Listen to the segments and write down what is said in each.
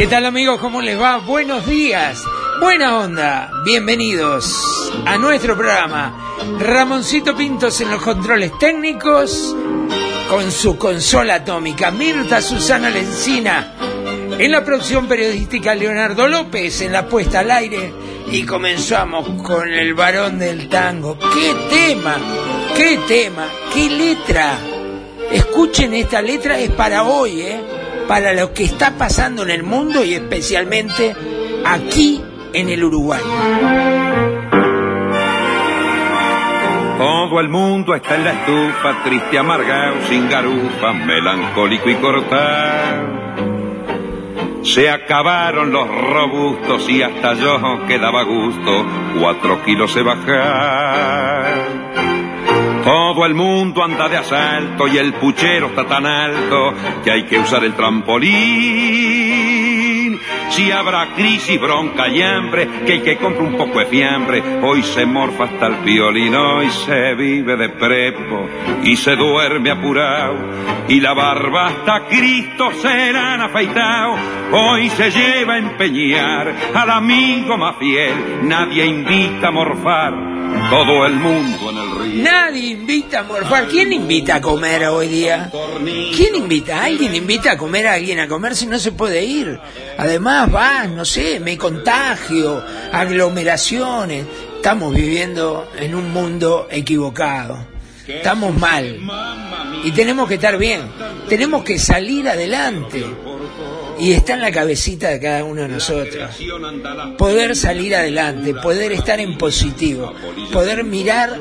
¿Qué tal amigos? ¿Cómo les va? Buenos días. Buena onda. Bienvenidos a nuestro programa. Ramoncito Pintos en los controles técnicos con su consola atómica. Mirta Susana Lencina en la producción periodística Leonardo López en la puesta al aire. Y comenzamos con el varón del tango. ¡Qué tema! ¡Qué tema! ¡Qué letra! Escuchen esta letra, es para hoy, ¿eh? Para lo que está pasando en el mundo y especialmente aquí en el Uruguay. Todo el mundo está en la estufa, triste, amargado, sin garufa, melancólico y cortado. Se acabaron los robustos y hasta yo que daba gusto, cuatro kilos se bajar. Todo el mundo anda de asalto y el puchero está tan alto que hay que usar el trampolín. Si habrá crisis, bronca y hambre, que hay que comprar un poco de fiambre, hoy se morfa hasta el violín, hoy se vive de prepo y se duerme apurado. Y la barba hasta Cristo serán afeitado, hoy se lleva a empeñar al amigo más fiel, nadie invita a morfar, todo el mundo en el río. Nadie invita a morfar. ¿Quién invita a comer hoy día? ¿Quién invita? ¿Alguien invita a comer a alguien a comer si no se puede ir? Además va, no sé, me contagio, aglomeraciones. Estamos viviendo en un mundo equivocado. Estamos mal. Y tenemos que estar bien. Tenemos que salir adelante. Y está en la cabecita de cada uno de nosotros. Poder salir adelante, poder estar en positivo, poder mirar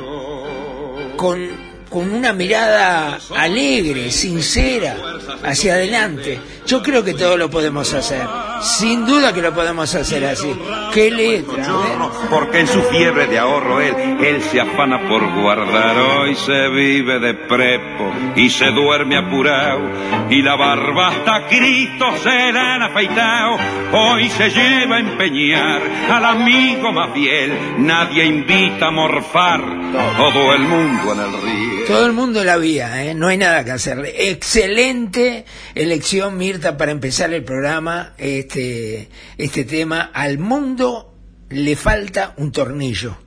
con, con una mirada alegre, sincera, hacia adelante. Yo creo que todo lo podemos hacer. Sin duda que lo podemos hacer así. ¿Qué letra? ver. Porque en su fiebre de ahorro él, él se afana por guardar. Hoy se vive de prepo y se duerme apurado. Y la barba hasta Cristo se la han afeitado. Hoy se lleva a empeñar al amigo más fiel. Nadie invita a morfar. Todo el mundo en el río. Todo el mundo la vía, ¿eh? no hay nada que hacerle. Excelente elección, Mirta, para empezar el programa, este, este tema. Al mundo le falta un tornillo.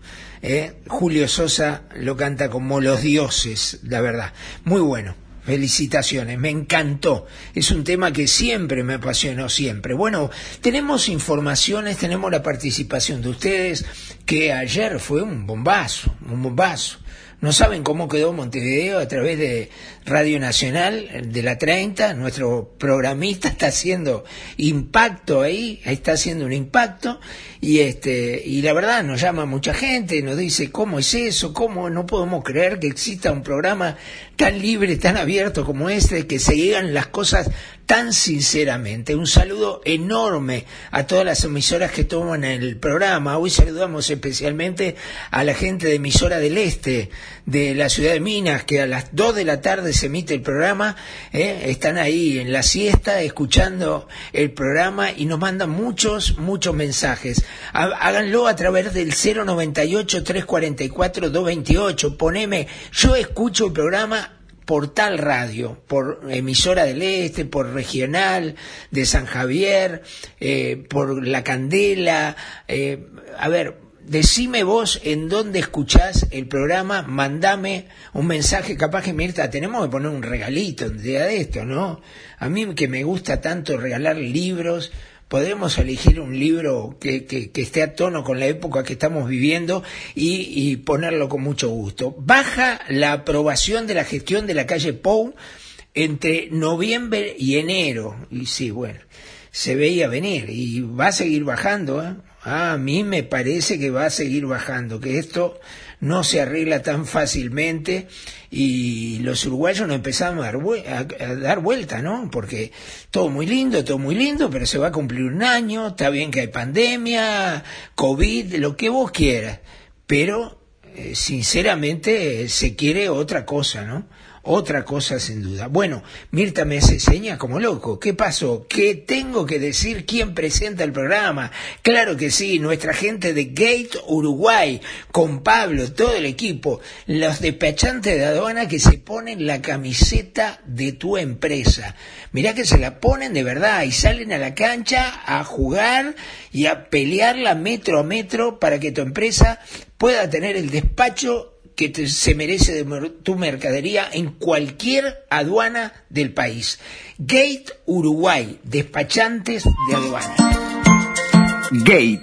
¿eh? Julio Sosa lo canta como los dioses, la verdad. Muy bueno. Felicitaciones, me encantó. Es un tema que siempre me apasionó, siempre. Bueno, tenemos informaciones, tenemos la participación de ustedes, que ayer fue un bombazo, un bombazo. No saben cómo quedó Montevideo a través de Radio Nacional de la 30. Nuestro programista está haciendo impacto ahí, está haciendo un impacto y este y la verdad nos llama mucha gente, nos dice cómo es eso, cómo no podemos creer que exista un programa tan libre, tan abierto como este, que se digan las cosas tan sinceramente. Un saludo enorme a todas las emisoras que toman el programa. Hoy saludamos especialmente a la gente de emisora del Este, de la ciudad de Minas, que a las 2 de la tarde se emite el programa. ¿eh? Están ahí en la siesta escuchando el programa y nos mandan muchos, muchos mensajes. Há- Háganlo a través del 098-344-228. Poneme, yo escucho el programa por tal radio, por emisora del Este, por regional de San Javier, eh, por La Candela. eh, a ver, decime vos en dónde escuchás el programa, mandame un mensaje, capaz que Mirta, tenemos que poner un regalito un día de esto, ¿no? A mí que me gusta tanto regalar libros, podemos elegir un libro que, que- que esté a tono con la época que estamos viviendo y, y ponerlo con mucho gusto. Baja la aprobación de la gestión de la calle Pou entre noviembre y enero. Y sí, bueno, se veía venir y va a seguir bajando. ¿eh? A mí me parece que va a seguir bajando, que esto no se arregla tan fácilmente y los uruguayos no empezamos a dar, a dar vuelta, ¿no? Porque todo muy lindo, todo muy lindo, pero se va a cumplir un año, está bien que hay pandemia, COVID, lo que vos quieras, pero eh, sinceramente se quiere otra cosa, ¿no? Otra cosa sin duda. Bueno, Mirta me hace seña como loco. ¿Qué pasó? ¿Qué tengo que decir? ¿Quién presenta el programa? Claro que sí, nuestra gente de Gate Uruguay, con Pablo, todo el equipo, los despachantes de aduana que se ponen la camiseta de tu empresa. Mirá que se la ponen de verdad y salen a la cancha a jugar y a pelearla metro a metro para que tu empresa pueda tener el despacho que se merece de tu mercadería en cualquier aduana del país. Gate Uruguay, despachantes de aduana. Gate,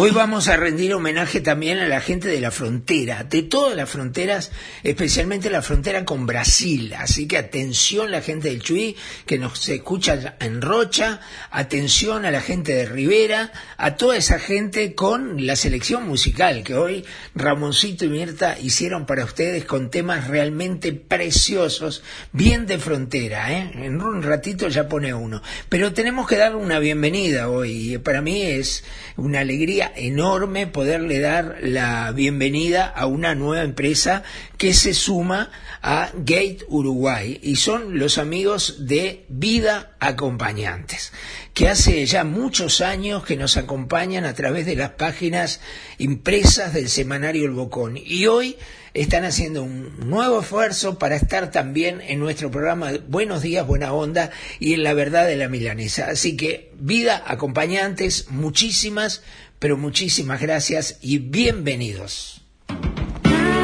Hoy vamos a rendir homenaje también a la gente de la frontera, de todas las fronteras, especialmente la frontera con Brasil. Así que atención la gente del Chuy que nos escucha en Rocha, atención a la gente de Rivera, a toda esa gente con la selección musical que hoy Ramoncito y Mirta hicieron para ustedes con temas realmente preciosos, bien de frontera. ¿eh? En un ratito ya pone uno. Pero tenemos que dar una bienvenida hoy para mí es una alegría enorme poderle dar la bienvenida a una nueva empresa que se suma a Gate Uruguay y son los amigos de Vida Acompañantes, que hace ya muchos años que nos acompañan a través de las páginas impresas del semanario El Bocón y hoy están haciendo un nuevo esfuerzo para estar también en nuestro programa Buenos días, buena onda y en la verdad de la milanesa. Así que vida acompañantes, muchísimas pero muchísimas gracias y bienvenidos.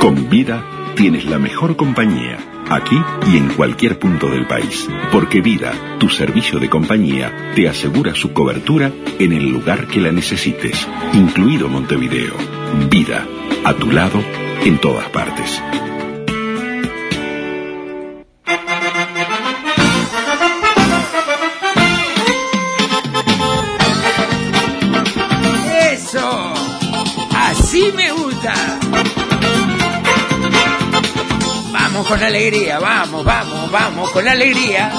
Con vida tienes la mejor compañía, aquí y en cualquier punto del país, porque Vida, tu servicio de compañía, te asegura su cobertura en el lugar que la necesites, incluido Montevideo. Vida, a tu lado, en todas partes. Con alegría, vamos, vamos, vamos, con alegría.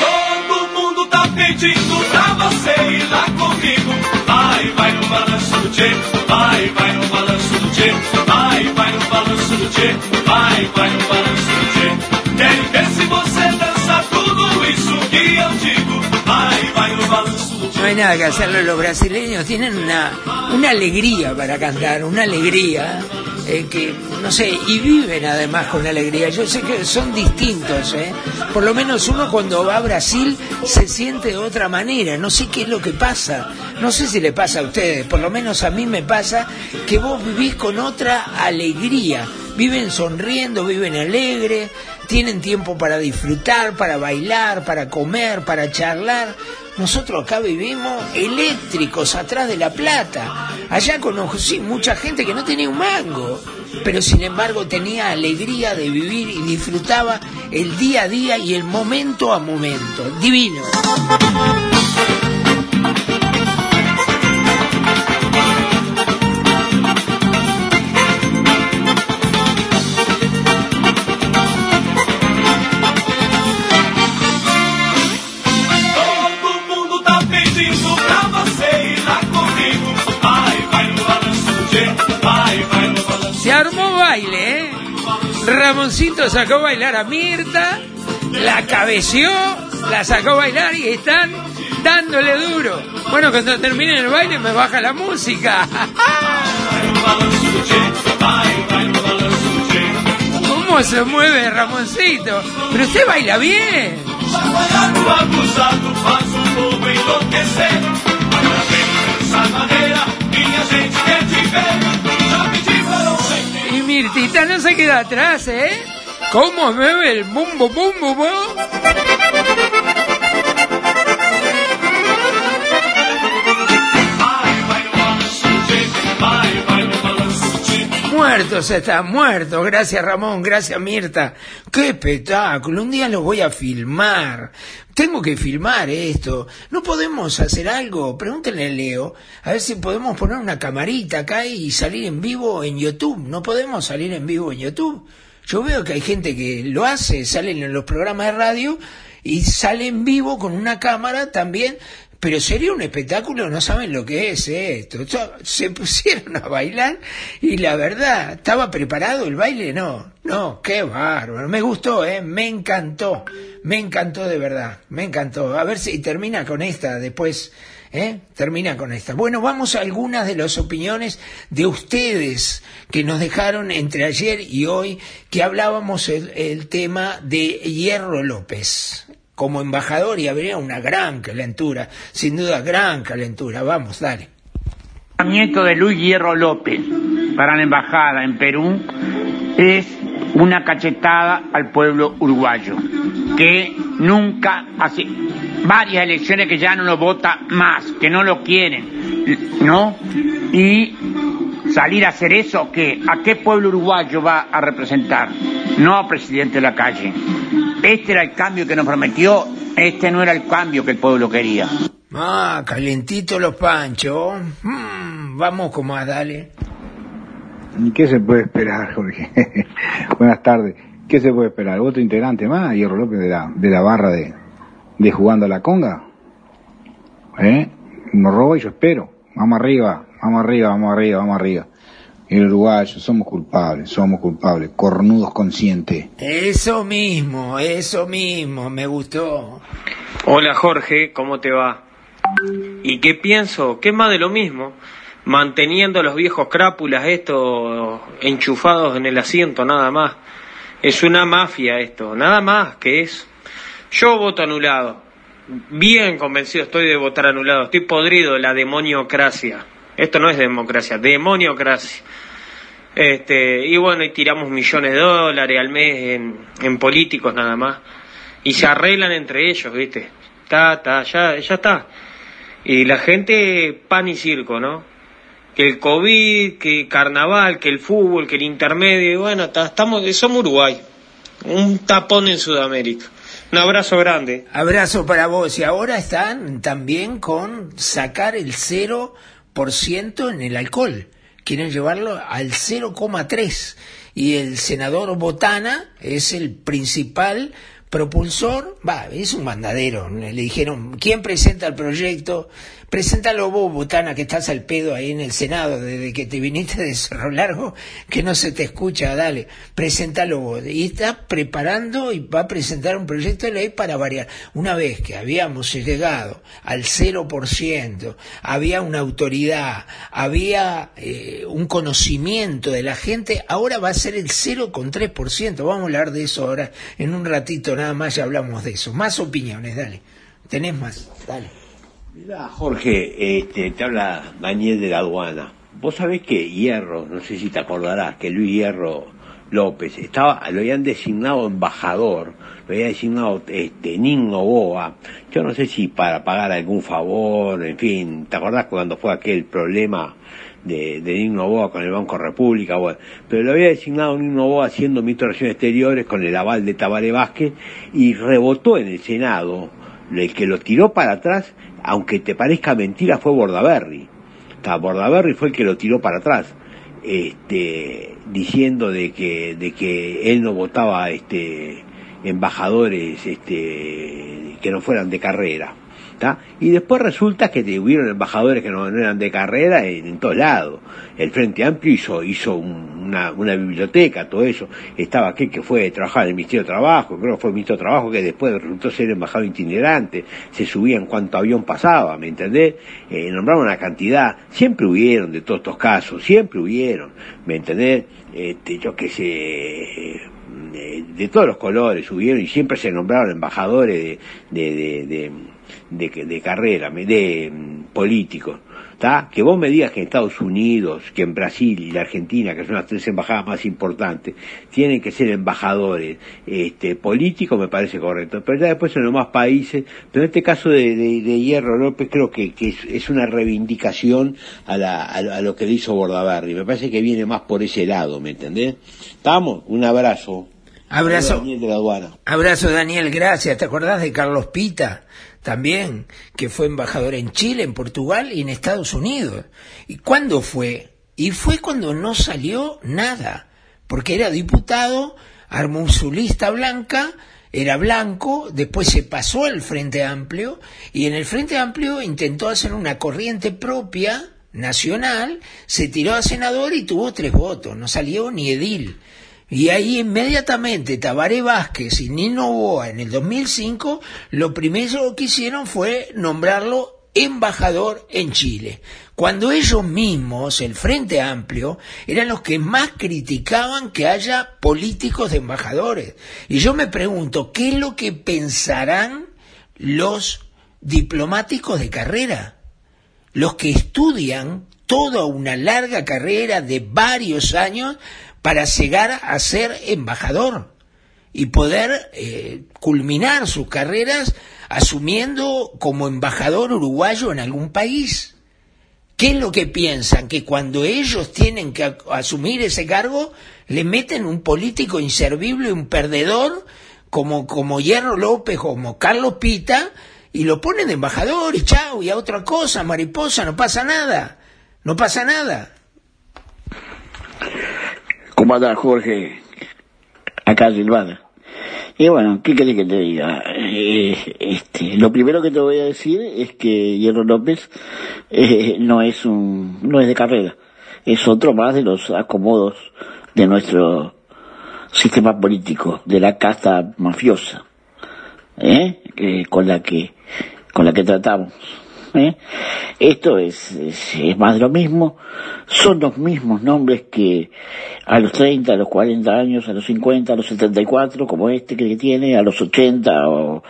Todo mundo tá pedindo pra você ir lá comigo. Vai, vai no balanço do tchê, vai, vai no balanço do tchê, vai, vai no balanço do tchê, vai, vai no balanço do tchê. Quero ver se você dança tudo isso que eu digo. Vai, vai no balanço do tchê. No hay nada que hacerlo, los brasileños tienen una, una alegría para cantar, una alegría eh, que, no sé, y viven además con alegría. Yo sé que son distintos, ¿eh? Por lo menos uno cuando va a Brasil se siente de otra manera. No sé qué es lo que pasa. No sé si le pasa a ustedes. Por lo menos a mí me pasa que vos vivís con otra alegría. Viven sonriendo, viven alegres, tienen tiempo para disfrutar, para bailar, para comer, para charlar. Nosotros acá vivimos eléctricos atrás de la plata. Allá conocí mucha gente que no tenía un mango, pero sin embargo tenía alegría de vivir y disfrutaba el día a día y el momento a momento. Divino. Ramoncito sacó a bailar a Mirta, la cabeció, la sacó a bailar y están dándole duro. Bueno, cuando termine el baile me baja la música. ¿Cómo se mueve Ramoncito? Pero usted baila bien. Mirtita no se queda atrás, ¿eh? ¿Cómo mueve el bumbo bumbo bum? Balanço do Tchê. Muertos están muertos. Gracias Ramón, gracias Mirta. Qué espectáculo. Un día lo voy a filmar. Tengo que filmar esto. ¿No podemos hacer algo? Pregúntenle a Leo. A ver si podemos poner una camarita acá y salir en vivo en YouTube. ¿No podemos salir en vivo en YouTube? Yo veo que hay gente que lo hace, salen en los programas de radio y sale en vivo con una cámara también. Pero sería un espectáculo, no saben lo que es esto. Se pusieron a bailar y la verdad, ¿estaba preparado el baile? No, no, qué bárbaro. Me gustó, ¿eh? Me encantó. Me encantó de verdad, me encantó. A ver si termina con esta después. ¿Eh? Termina con esta. Bueno, vamos a algunas de las opiniones de ustedes que nos dejaron entre ayer y hoy, que hablábamos el, el tema de Hierro López. Como embajador y habría una gran calentura, sin duda gran calentura. Vamos, dale. nombramiento de Luis Hierro López para la embajada en Perú es una cachetada al pueblo uruguayo, que nunca hace varias elecciones que ya no lo vota más, que no lo quieren, ¿no? Y salir a hacer eso, ¿qué? ¿A qué pueblo uruguayo va a representar? No a presidente de la calle. Este era el cambio que nos prometió, este no era el cambio que el pueblo quería. Ah, calentito los panchos. Mm, vamos con más, dale. ¿Y qué se puede esperar, Jorge? Buenas tardes. ¿Qué se puede esperar? ¿Otro integrante más? Hierro López de la, de la barra de, de jugando a la conga. ¿Eh? Nos roba y yo espero. Vamos arriba, vamos arriba, vamos arriba, vamos arriba. El uruguayo, somos culpables, somos culpables, cornudos conscientes. Eso mismo, eso mismo, me gustó. Hola Jorge, ¿cómo te va? ¿Y qué pienso? ¿Qué más de lo mismo? Manteniendo los viejos crápulas estos enchufados en el asiento, nada más. Es una mafia esto, nada más que es. Yo voto anulado. Bien convencido estoy de votar anulado. Estoy podrido de la demoniocracia. Esto no es democracia, demoniocracia. Este, y bueno, y tiramos millones de dólares al mes en, políticos nada más. Y se arreglan entre ellos, ¿viste? Ta, ta, ya, ya está. Y la gente, pan y circo, ¿no? Que el COVID, que carnaval, que el fútbol, que el intermedio, y bueno, ta- estamos, somos Uruguay. Un tapón en Sudamérica. Un abrazo grande. Abrazo para vos. Y ahora están también con sacar el 0% en el alcohol. Quieren llevarlo al 0,3. Y el senador Botana es el principal propulsor. Va, es un mandadero. Le dijeron, ¿quién presenta el proyecto? Preséntalo vos, Botana, que estás al pedo ahí en el Senado desde que te viniste de Cerro Largo, que no se te escucha, dale, preséntalo vos. Y está preparando y va a presentar un proyecto de ley para variar. Una vez que habíamos llegado al 0%, había una autoridad, había eh, un conocimiento de la gente, ahora va a ser el 0,3%. Vamos a hablar de eso ahora en un ratito, nada más ya hablamos de eso. Más opiniones, dale. Tenés más, dale. Mirá, Jorge, este, te habla Daniel de la aduana. Vos sabés que Hierro, no sé si te acordarás, que Luis Hierro López estaba, lo habían designado embajador, lo había designado este, Nino Boa, yo no sé si para pagar algún favor, en fin, ¿te acordás cuando fue aquel problema de, de Nino Boa con el Banco República? Bueno, pero lo había designado Nino Boa haciendo ministro de Relaciones Exteriores con el aval de Tabaré Vázquez y rebotó en el Senado, el que lo tiró para atrás, aunque te parezca mentira, fue Bordaberry. Bordaberry fue el que lo tiró para atrás, este, diciendo de que, de que él no votaba este, embajadores este, que no fueran de carrera. Y después resulta que hubieron embajadores que no, eran de carrera en, en todos lados. El Frente Amplio hizo, hizo un- una, biblioteca, todo eso. Estaba aquel que fue trabajar en el Ministerio de Trabajo, creo que fue el Ministro de Trabajo, que después resultó ser embajador itinerante, se subía en avión pasaba, ¿me entendés? Eh, nombraron una cantidad, siempre hubieron de todos estos casos, siempre hubieron, ¿me entendés? Este, eh, de todos los colores subieron y siempre se nombraron embajadores de, de, de carrera, de mm, políticos. ¿tá? Que vos me digas que en Estados Unidos, que en Brasil y la Argentina, que son las tres embajadas más importantes, tienen que ser embajadores este, políticos, me parece correcto. Pero ya después en los más países, pero en este caso de, de, de Hierro López creo que, que es, es, una reivindicación a, la, a, a, lo que le hizo Bordaberry. Me parece que viene más por ese lado, ¿me entendés? ¿Estamos? Un abrazo. Abrazo. Daniel de la aduana. Abrazo, Daniel, gracias. ¿Te acordás de Carlos Pita? También, que fue embajador en Chile, en Portugal y en Estados Unidos. ¿Y cuándo fue? Y fue cuando no salió nada, porque era diputado, armó su lista blanca, era blanco, después se pasó al Frente Amplio y en el Frente Amplio intentó hacer una corriente propia, nacional, se tiró a senador y tuvo tres votos, no salió ni edil. Y ahí inmediatamente Tabaré Vázquez y Nino Boa en el 2005 lo primero que hicieron fue nombrarlo embajador en Chile, cuando ellos mismos, el Frente Amplio, eran los que más criticaban que haya políticos de embajadores. Y yo me pregunto, ¿qué es lo que pensarán los diplomáticos de carrera? Los que estudian toda una larga carrera de varios años para llegar a ser embajador y poder eh, culminar sus carreras asumiendo como embajador uruguayo en algún país. ¿Qué es lo que piensan? Que cuando ellos tienen que asumir ese cargo, le meten un político inservible, un perdedor, como, como Hierro López, como Carlos Pita, y lo ponen de embajador y chao, y a otra cosa, mariposa, no pasa nada. No pasa nada. ¿Cómo anda Jorge? Acá Silvana. Y bueno, ¿qué querés que te diga? Eh, este, lo primero que te voy a decir es que Hierro López eh, no es un, no es de carrera, es otro más de los acomodos de nuestro sistema político, de la casta mafiosa, ¿eh? eh con la que, con la que tratamos. ¿Eh? Esto es, es, más de lo mismo, son los mismos nombres que a los 30, a los 40 años, a los 50, a los 74, como este que tiene, a los 80 o,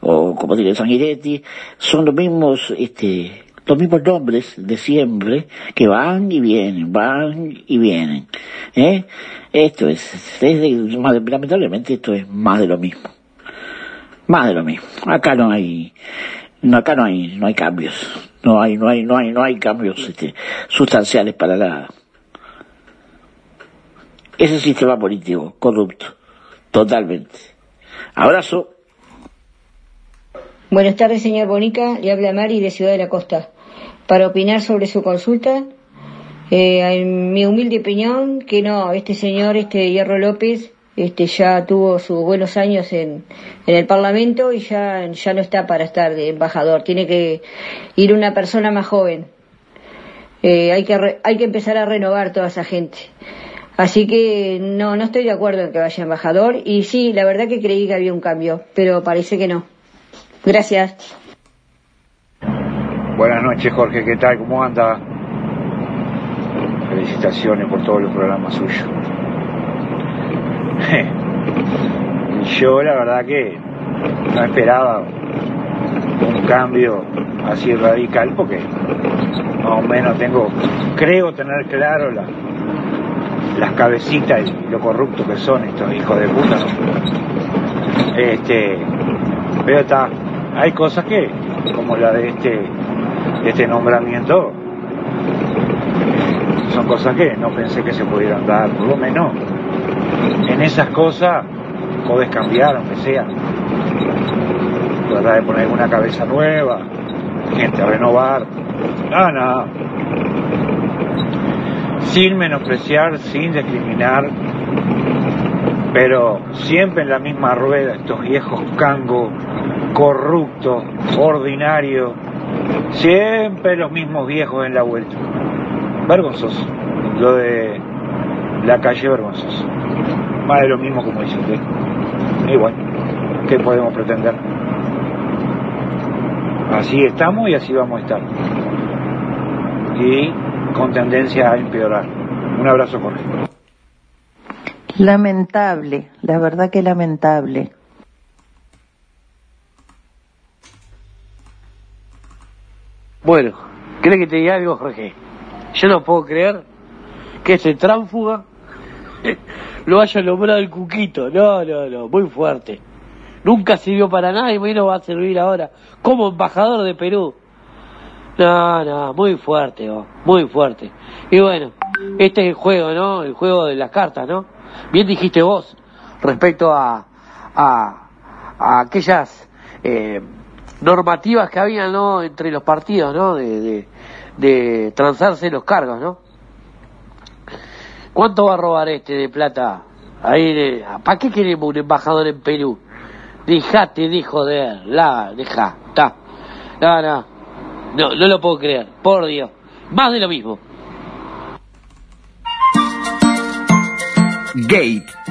o como tiene Sanguinetti, son los mismos, este, los mismos nombres de siempre que van y vienen, van y vienen. ¿eh? Esto es, es de, lamentablemente esto es más de lo mismo. Más de lo mismo. Acá no hay, no, acá no hay, no hay cambios. No hay, no hay, no hay, no hay cambios este, sustanciales para nada. Ese sistema político corrupto, totalmente. Abrazo. Buenas tardes, señor Bonica. Le habla Mari de Ciudad de la Costa. Para opinar sobre su consulta, eh, en mi humilde opinión, que no, este señor, este Hierro López, este ya tuvo sus buenos años en, en el Parlamento y ya, ya no está para estar de embajador. Tiene que ir una persona más joven. Eh, hay, que hay que empezar a renovar toda esa gente. Así que no, no estoy de acuerdo en que vaya embajador y sí, la verdad que creí que había un cambio, pero parece que no. Gracias. Buenas noches, Jorge, ¿qué tal? ¿Cómo anda? Felicitaciones por todos los programas suyos. Yo la verdad que no esperaba un cambio así radical porque más o menos tengo, creo tener claro la, las cabecitas y lo corruptos que son estos hijos de puta. Este, pero está, hay cosas que, como la de este, de este nombramiento, son cosas que no pensé que se pudieran dar, por lo menos en esas cosas podés cambiar, aunque sea. Tratar de poner una cabeza nueva, gente renovar. Nada, nada. Sin menospreciar, sin discriminar, pero siempre en la misma rueda, estos viejos cangos, corruptos, ordinarios, siempre los mismos viejos en la vuelta. Vergonzoso. Lo de la calle vergonzoso. Más de lo mismo como dice usted. Igual, ¿qué podemos pretender? Así estamos y así vamos a estar. Y con tendencia a empeorar. Un abrazo, Jorge. Lamentable, la verdad que lamentable. Bueno, ¿crees que te diga algo, Jorge? Yo no puedo creer que ese tránfuga lo haya nombrado el Cuquito. No, no, no, muy fuerte. Nunca sirvió para nada y menos va a servir ahora como embajador de Perú. No, no, muy fuerte, muy fuerte. Y bueno, este es el juego, ¿no? El juego de las cartas, ¿no? Bien dijiste vos respecto a, a, a aquellas eh, normativas que había, ¿no? Entre los partidos, ¿no? De, de, de transarse los cargos, ¿no? ¿Cuánto va a robar este de plata? Ahí, ¿para qué queremos un embajador en Perú? Dejate de joder, la, deja, está. No, no, no, no lo puedo creer, por Dios. Más de lo mismo. Gate,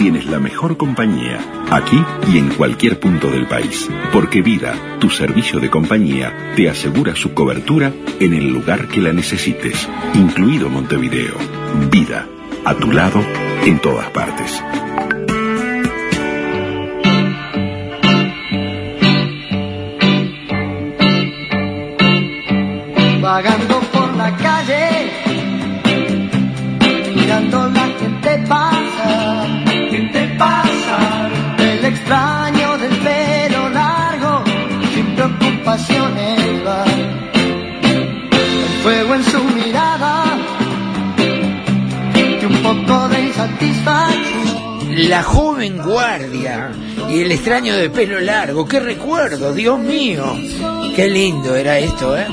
tienes la mejor compañía, aquí y en cualquier punto del país. Porque Vida, tu servicio de compañía, te asegura su cobertura en el lugar que la necesites, incluido Montevideo. Vida, a tu lado, en todas partes. Extraño del pelo largo, sin preocupaciones va. El fuego en su mirada y un poco de insatisfacción. La joven guardia y el extraño de pelo largo. ¡Qué recuerdo, Dios mío! Qué lindo era esto, ¿eh?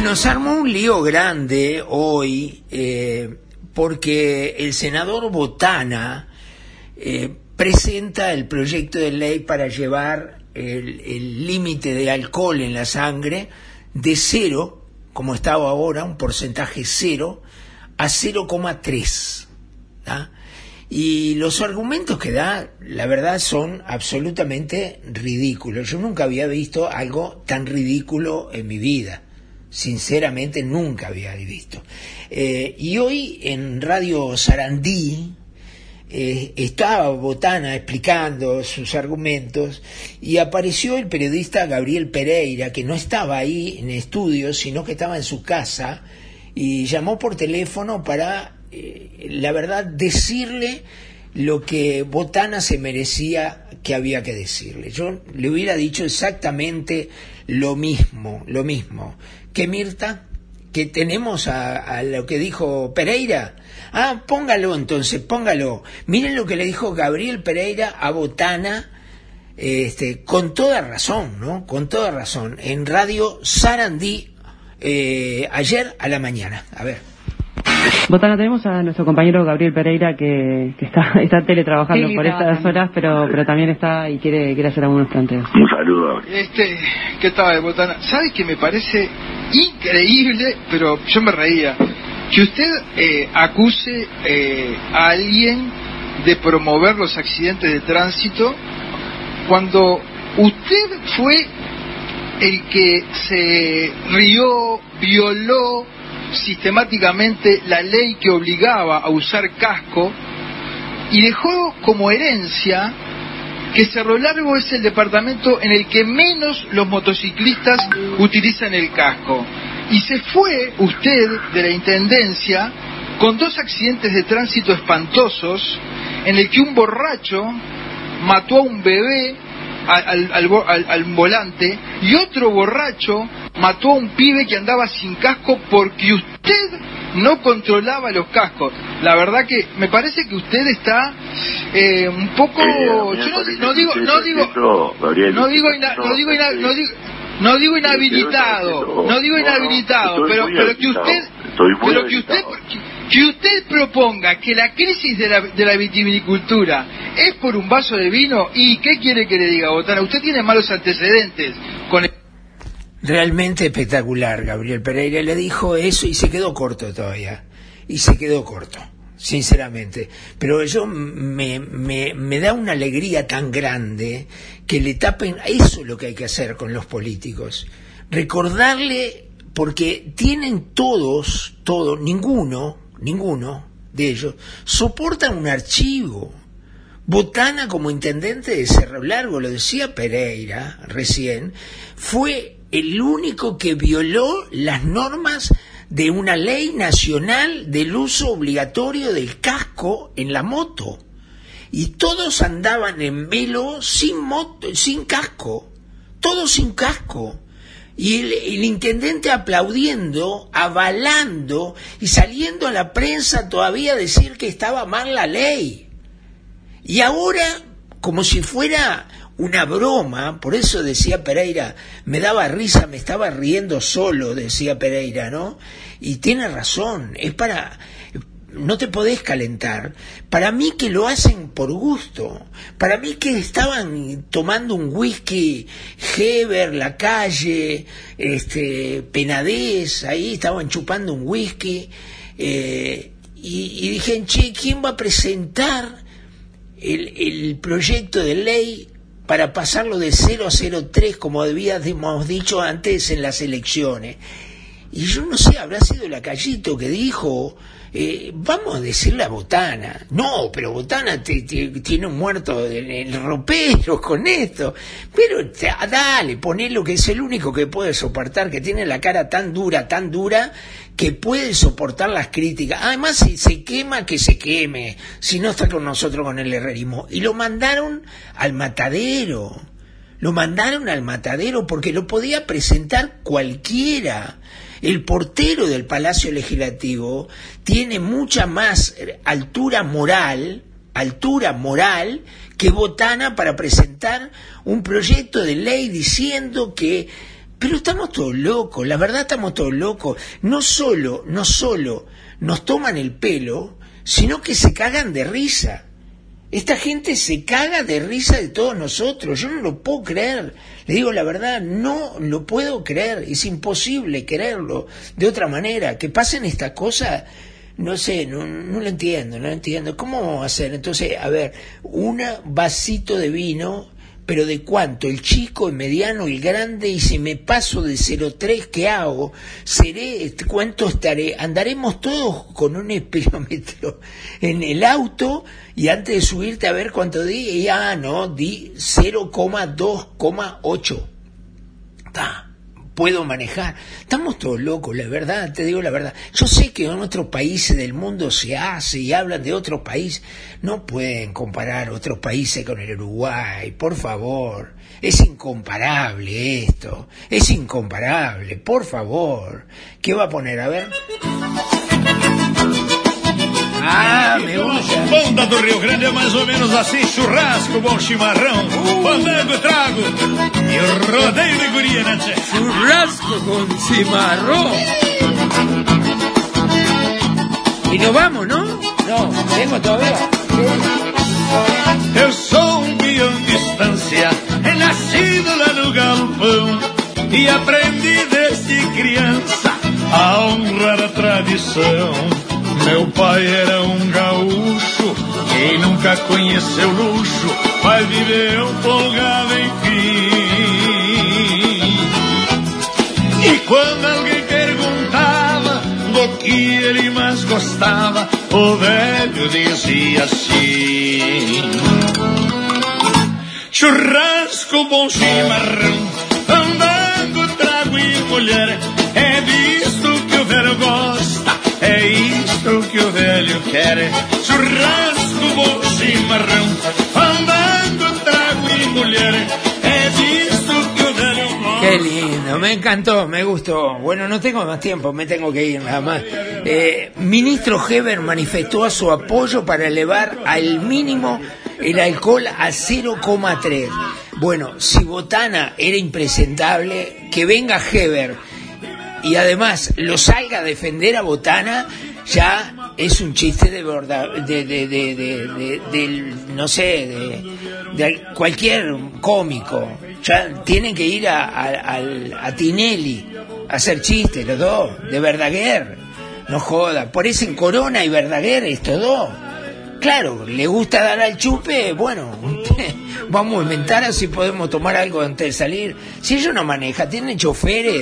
Bueno, se armó un lío grande hoy eh, porque el senador Botana eh, presenta el proyecto de ley para llevar el límite de alcohol en la sangre de cero, como estaba ahora, un porcentaje cero, a 0,3. ¿tá? Y los argumentos que da, la verdad, son absolutamente ridículos. Yo nunca había visto algo tan ridículo en mi vida. Sinceramente, nunca había visto. Eh, y hoy en Radio Sarandí, eh, estaba Botana explicando sus argumentos y apareció el periodista Gabriel Pereira, que no estaba ahí en estudio, sino que estaba en su casa, y llamó por teléfono para, eh, la verdad, decirle lo que Botana se merecía que había que decirle. Yo le hubiera dicho exactamente lo mismo, lo mismo. que Mirta? que tenemos a, a lo que dijo Pereira. Ah, póngalo entonces, póngalo. Miren lo que le dijo Gabriel Pereira a Botana, este, con toda razón, ¿no? Con toda razón. En Radio Sarandí, eh, ayer a la mañana. A ver. Botana, tenemos a nuestro compañero Gabriel Pereira que, que está, está teletrabajando por estas horas, pero, pero también está y quiere, quiere hacer algunos planteos. Un saludo. Este, ¿qué tal, Botana? ¿Sabe que me parece increíble, pero yo me reía, que usted eh, acuse eh, a alguien de promover los accidentes de tránsito cuando usted fue el que se rió, violó sistemáticamente la ley que obligaba a usar casco y dejó como herencia que Cerro Largo es el departamento en el que menos los motociclistas utilizan el casco. Y se fue usted de la Intendencia con dos accidentes de tránsito espantosos en el que un borracho mató a un bebé al, al- al vo- al- al volante y otro borracho mató a un pibe que andaba sin casco porque usted no controlaba los cascos. La verdad que me parece que usted está eh, un poco... yo no, no digo... No digo, no digo, no digo, no digo, no digo inhabilitado, no digo inhabilitado, pero, pero que usted, pero que usted, que usted proponga que la crisis de la, de la vitivinicultura es por un vaso de vino y qué quiere que le diga, Botana, usted tiene malos antecedentes con el... Realmente espectacular, Gabriel Pereira le dijo eso y se quedó corto todavía. Y se quedó corto, sinceramente. Pero yo me, me, me da una alegría tan grande que le tapen. Eso es lo que hay que hacer con los políticos. Recordarle, porque tienen todos, todos, ninguno, ninguno de ellos, soportan un archivo. Botana como intendente de Cerro Largo, lo decía Pereira recién, fue el único que violó las normas de una ley nacional del uso obligatorio del casco en la moto. Y todos andaban en velo sin moto, sin casco, todos sin casco. Y el, intendente aplaudiendo, avalando y saliendo a la prensa todavía a decir que estaba mal la ley. Y ahora, como si fuera una broma, por eso decía Pereira, me daba risa, me estaba riendo solo, decía Pereira, ¿no? Y tiene razón, es para... No te podés calentar. Para mí que lo hacen por gusto. Para mí que estaban tomando un whisky Heber, la calle, este, Penadez, ahí estaban chupando un whisky. eh, y, dije, che, ¿quién va a presentar el, el proyecto de ley para pasarlo de 0 a 0,3 como habíamos dicho antes en las elecciones. Y yo no sé, habrá sido la Callito que dijo, eh, vamos a decirle a Botana. No, pero Botana te- tiene un muerto en el ropero con esto. Pero te- dale, ponelo que es el único que puede soportar, que tiene la cara tan dura, tan dura, que puede soportar las críticas. Además, si se quema, que se queme, si no está con nosotros con el herrerismo. Y lo mandaron al matadero. Lo mandaron al matadero porque lo podía presentar cualquiera. El portero del Palacio Legislativo tiene mucha más eh, altura moral, altura moral, que Botana para presentar un proyecto de ley diciendo que pero estamos todos locos, la verdad estamos todos locos. No solo, no solo nos toman el pelo, sino que se cagan de risa. Esta gente se caga de risa de todos nosotros. Yo no lo puedo creer. Le digo la verdad, no lo puedo creer. Es imposible creerlo de otra manera. Que pasen estas cosas, no sé, no, no lo entiendo, no lo entiendo. ¿Cómo hacer? Entonces, a ver, un vasito de vino, pero ¿de cuánto? El chico, el mediano, el grande, y si me paso de 0,3, ¿qué hago? ¿Seré, cuánto estaré? Andaremos todos con un espirómetro en el auto y antes de subirte a ver cuánto di, y, ah, no, di 0,2,8. Está, puedo manejar. Estamos todos locos, la verdad, te digo la verdad. Yo sé que en otros países del mundo se hace y hablan de otros países. No pueden comparar otros países con el Uruguay, por favor. Es incomparable esto. Es incomparable, por favor. ¿Qué va a poner? A ver. Ah, me gusta. Banda do Rio Grande é mais ou menos assim: churrasco, bom chimarrão, fandango, trago e o rodeio de guria, né, tchê? Churrasco con cimarrón. Y nos vamos, ¿no? No, tengo todavía. Eu sou um peão de estância, é nascido lá no galpão e aprendi desde criança a honrar a tradição. Meu pai era um gaúcho que nunca conheceu luxo, mas viveu folgado enfim. E quando alguém perguntava do que ele mais gostava, o velho dizia assim: Churrasco, bom chimarrão, fandango, trago e mulher. Qué lindo, me encantó, me gustó. Bueno, no tengo más tiempo, me tengo que ir nada más. Eh, ministro Heber manifestó su apoyo para elevar al mínimo el alcohol a 0,3. Bueno, si Botana era impresentable, que venga Heber y además lo salga a defender a Botana, ya es un chiste de verdad, de, de, de, de- no sé, de, cualquier cómico. Ya tienen que ir a, a- a Tinelli a hacer chistes, los dos, de Verdaguer. No joda, por eso en Corona y Verdaguer, estos dos. Claro, le gusta dar al chupe, bueno, vamos a inventar así podemos tomar algo antes de salir. Si ellos no manejan, tienen choferes,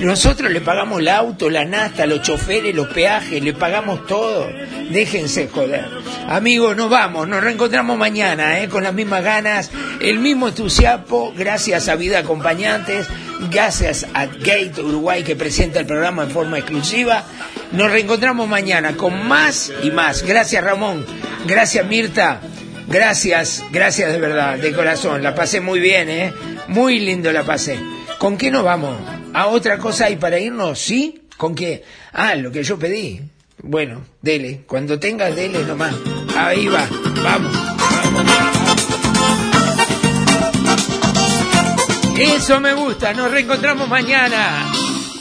nosotros le pagamos el auto, la nasta, los choferes, los peajes, le pagamos todo. Déjense joder. Amigos, nos vamos, nos reencontramos mañana, ¿eh? con las mismas ganas, el mismo entusiasmo, gracias a Vida Acompañantes, gracias a Gate Uruguay que presenta el programa en forma exclusiva. Nos reencontramos mañana con más y más. Gracias Ramón, gracias Mirta, gracias, gracias de verdad, de corazón. La pasé muy bien, ¿eh? Muy lindo la pasé. ¿Con qué nos vamos? ¿A otra cosa hay para irnos? ¿Sí? ¿Con qué? Ah, lo que yo pedí. Bueno, dele. Cuando tengas, dele nomás. Ahí va. Vamos. Eso me gusta. Nos reencontramos mañana.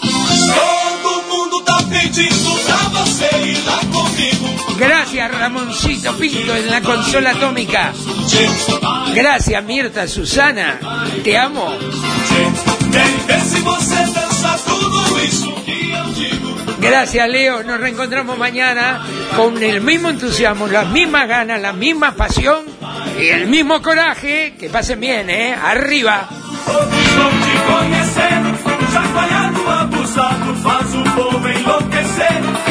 Todo mundo tá pedindo Gracias, Ramoncito Pinto, en la consola atómica. Gracias, Mirta Susana. Te amo. Gracias, Leo. Nos reencontramos mañana con el mismo entusiasmo, las mismas ganas, la misma pasión y el mismo coraje. Que pasen bien, ¿eh? Arriba. Abusado, faz o povo enlouquecer.